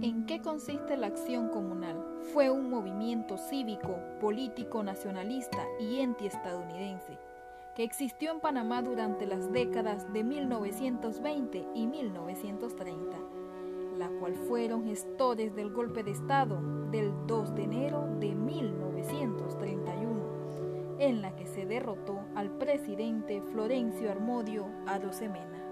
¿En qué consiste la acción comunal? Fue un movimiento cívico, político, nacionalista y antiestadounidense que existió en Panamá durante las décadas de 1920 y 1930, la cual fueron gestores del golpe de Estado del 2 de enero de 1931, en la que se derrotó al presidente Florencio Armodio Arosemena.